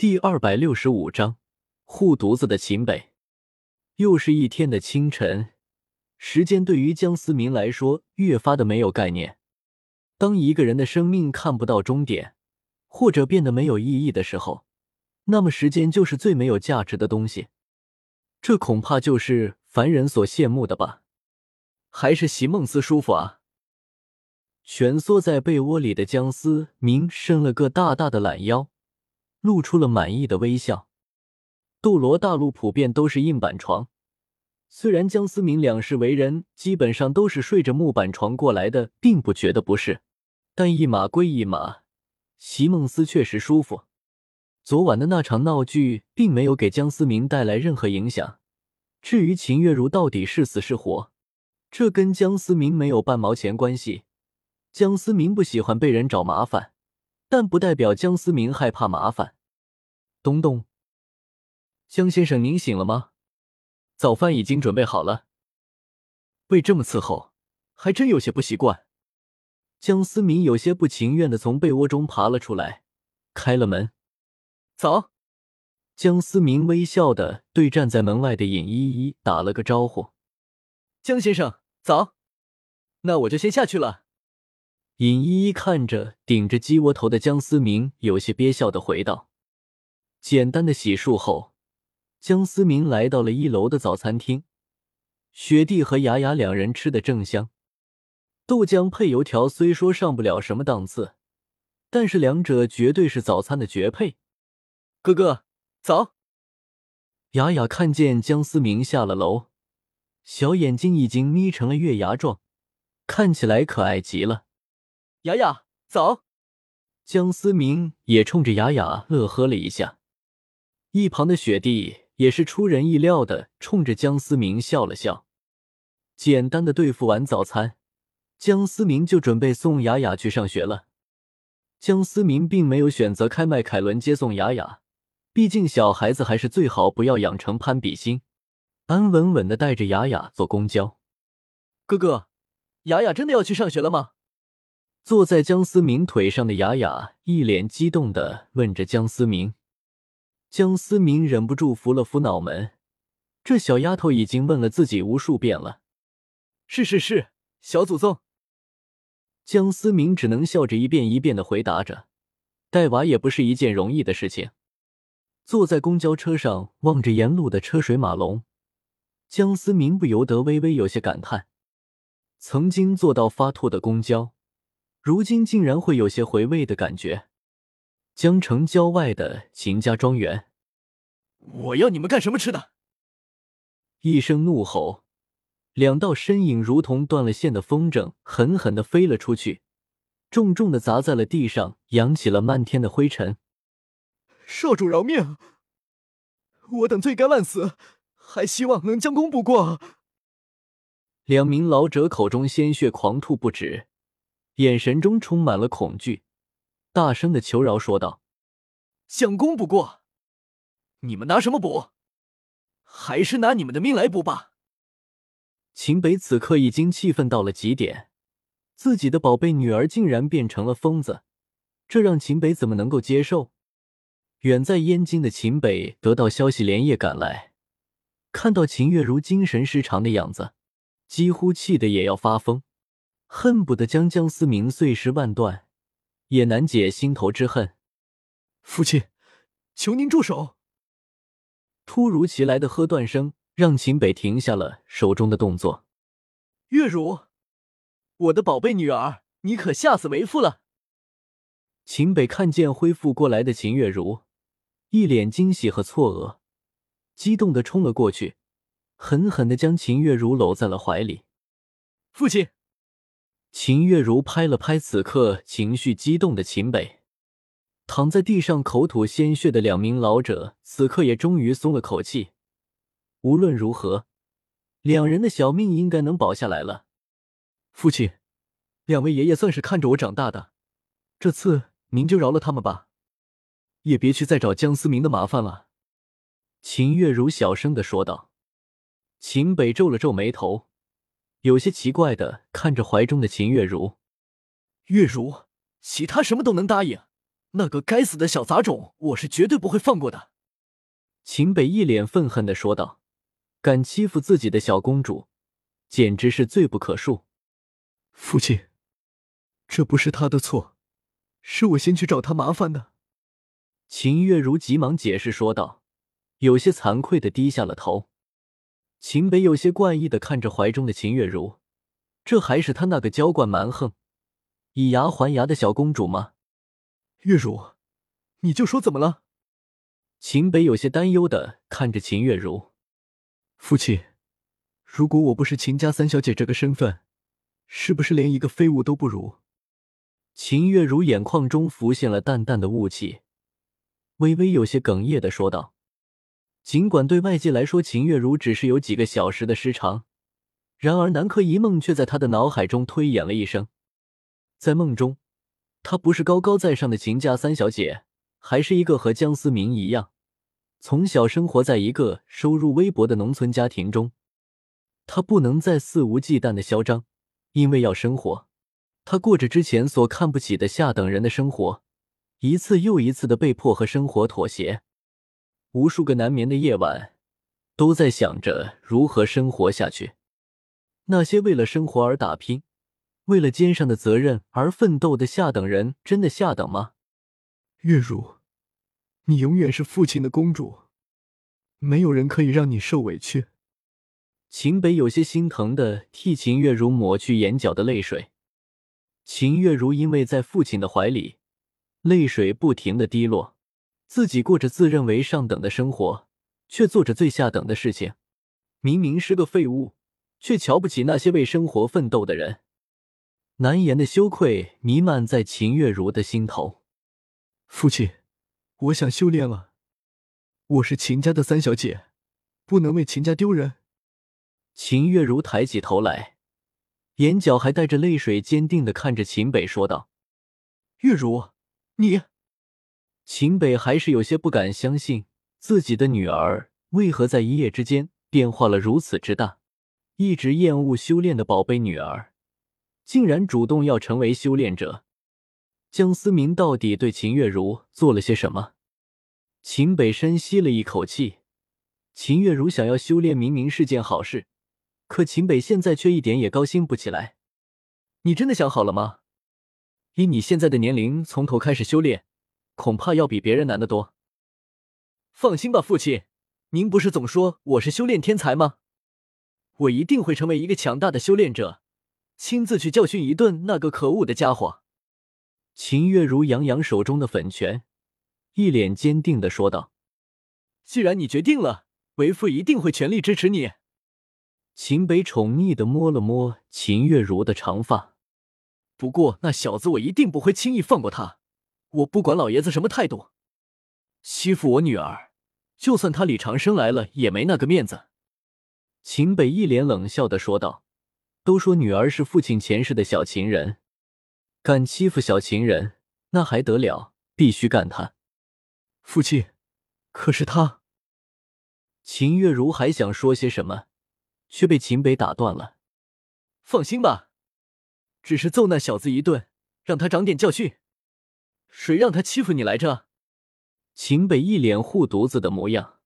第二百六十五章护犊子的秦北。又是一天的清晨，时间对于江思明来说越发的没有概念。当一个人的生命看不到终点，或者变得没有意义的时候，那么时间就是最没有价值的东西。这恐怕就是凡人所羡慕的吧？还是席梦思舒服啊？蜷缩在被窝里的江思明伸了个大大的懒腰。露出了满意的微笑。斗罗大陆普遍都是硬板床，虽然江思明两世为人基本上都是睡着木板床过来的，并不觉得不适，但一码归一码，席梦思确实舒服。昨晚的那场闹剧并没有给江思明带来任何影响。至于秦月如到底是死是活，这跟江思明没有半毛钱关系。江思明不喜欢被人找麻烦。但不代表江思明害怕麻烦。东东，江先生，您醒了吗？早饭已经准备好了。被这么伺候，还真有些不习惯。江思明有些不情愿的从被窝中爬了出来，开了门。早。江思明微笑的对站在门外的尹依依打了个招呼。江先生，早。那我就先下去了。尹依依看着顶着鸡窝头的江思明，有些憋笑的回道：“简单的洗漱后，江思明来到了一楼的早餐厅。雪弟和雅雅两人吃的正香，豆浆配油条虽说上不了什么档次，但是两者绝对是早餐的绝配。哥哥早。”雅雅看见江思明下了楼，小眼睛已经眯成了月牙状，看起来可爱极了。雅雅，早！江思明也冲着雅雅乐呵了一下，一旁的雪弟也是出人意料的冲着江思明笑了笑。简单的对付完早餐，江思明就准备送雅雅去上学了。江思明并没有选择开迈凯伦接送雅雅，毕竟小孩子还是最好不要养成攀比心，安稳稳的带着雅雅坐公交。哥哥，雅雅真的要去上学了吗？坐在江思明腿上的雅雅一脸激动的问着江思明，江思明忍不住扶了扶脑门，这小丫头已经问了自己无数遍了。是是是，小祖宗。江思明只能笑着一遍一遍的回答着，带娃也不是一件容易的事情。坐在公交车上，望着沿路的车水马龙，江思明不由得微微有些感叹：曾经坐到发吐的公交。如今竟然会有些回味的感觉。江城郊外的秦家庄园，我要你们干什么吃的？一声怒吼，两道身影如同断了线的风筝，狠狠的飞了出去，重重的砸在了地上，扬起了漫天的灰尘。少主饶命！我等罪该万死，还希望能将功补过。两名老者口中鲜血狂吐不止。眼神中充满了恐惧，大声的求饶说道：“将功补过，你们拿什么补？还是拿你们的命来补吧！”秦北此刻已经气愤到了极点，自己的宝贝女儿竟然变成了疯子，这让秦北怎么能够接受？远在燕京的秦北得到消息，连夜赶来，看到秦月如精神失常的样子，几乎气得也要发疯。恨不得将江思明碎尸万段，也难解心头之恨。父亲，求您住手！突如其来的喝断声让秦北停下了手中的动作。月如，我的宝贝女儿，你可吓死为父了！秦北看见恢复过来的秦月如，一脸惊喜和错愕，激动的冲了过去，狠狠的将秦月如搂在了怀里。父亲。秦月如拍了拍此刻情绪激动的秦北，躺在地上口吐鲜血的两名老者此刻也终于松了口气。无论如何，两人的小命应该能保下来了。父亲，两位爷爷算是看着我长大的，这次您就饶了他们吧，也别去再找江思明的麻烦了。”秦月如小声的说道。秦北皱了皱眉头。有些奇怪的看着怀中的秦月如，月如，其他什么都能答应，那个该死的小杂种，我是绝对不会放过的。秦北一脸愤恨的说道：“敢欺负自己的小公主，简直是罪不可恕。”父亲，这不是他的错，是我先去找他麻烦的。秦月如急忙解释说道，有些惭愧的低下了头。秦北有些怪异的看着怀中的秦月如，这还是他那个娇惯蛮横、以牙还牙的小公主吗？月如，你就说怎么了？秦北有些担忧的看着秦月如。父亲，如果我不是秦家三小姐这个身份，是不是连一个废物都不如？秦月如眼眶中浮现了淡淡的雾气，微微有些哽咽的说道。尽管对外界来说，秦月如只是有几个小时的失常，然而南柯一梦却在他的脑海中推演了一生，在梦中。她不是高高在上的秦家三小姐，还是一个和江思明一样，从小生活在一个收入微薄的农村家庭中。她不能再肆无忌惮的嚣张，因为要生活，她过着之前所看不起的下等人的生活，一次又一次的被迫和生活妥协。无数个难眠的夜晚，都在想着如何生活下去。那些为了生活而打拼。为了肩上的责任而奋斗的下等人，真的下等吗？月如，你永远是父亲的公主，没有人可以让你受委屈。秦北有些心疼的替秦月如抹去眼角的泪水。秦月如因为在父亲的怀里，泪水不停的滴落，自己过着自认为上等的生活，却做着最下等的事情。明明是个废物，却瞧不起那些为生活奋斗的人。难言的羞愧弥漫在秦月如的心头。父亲，我想修炼了。我是秦家的三小姐，不能为秦家丢人。秦月如抬起头来，眼角还带着泪水，坚定的看着秦北说道：“月如，你……”秦北还是有些不敢相信自己的女儿为何在一夜之间变化了如此之大。一直厌恶修炼的宝贝女儿。竟然主动要成为修炼者，江思明到底对秦月如做了些什么？秦北深吸了一口气。秦月如想要修炼，明明是件好事，可秦北现在却一点也高兴不起来。你真的想好了吗？以你现在的年龄，从头开始修炼，恐怕要比别人难得多。放心吧，父亲，您不是总说我是修炼天才吗？我一定会成为一个强大的修炼者。亲自去教训一顿那个可恶的家伙。秦月如扬扬手中的粉拳，一脸坚定的说道：“既然你决定了，为父一定会全力支持你。”秦北宠溺的摸了摸秦月如的长发，不过那小子我一定不会轻易放过他。我不管老爷子什么态度，欺负我女儿，就算他李长生来了也没那个面子。秦北一脸冷笑的说道。都说女儿是父亲前世的小情人，敢欺负小情人，那还得了？必须干他！父亲，可是他……秦月如还想说些什么，却被秦北打断了。放心吧，只是揍那小子一顿，让他长点教训。谁让他欺负你来着？秦北一脸护犊子的模样。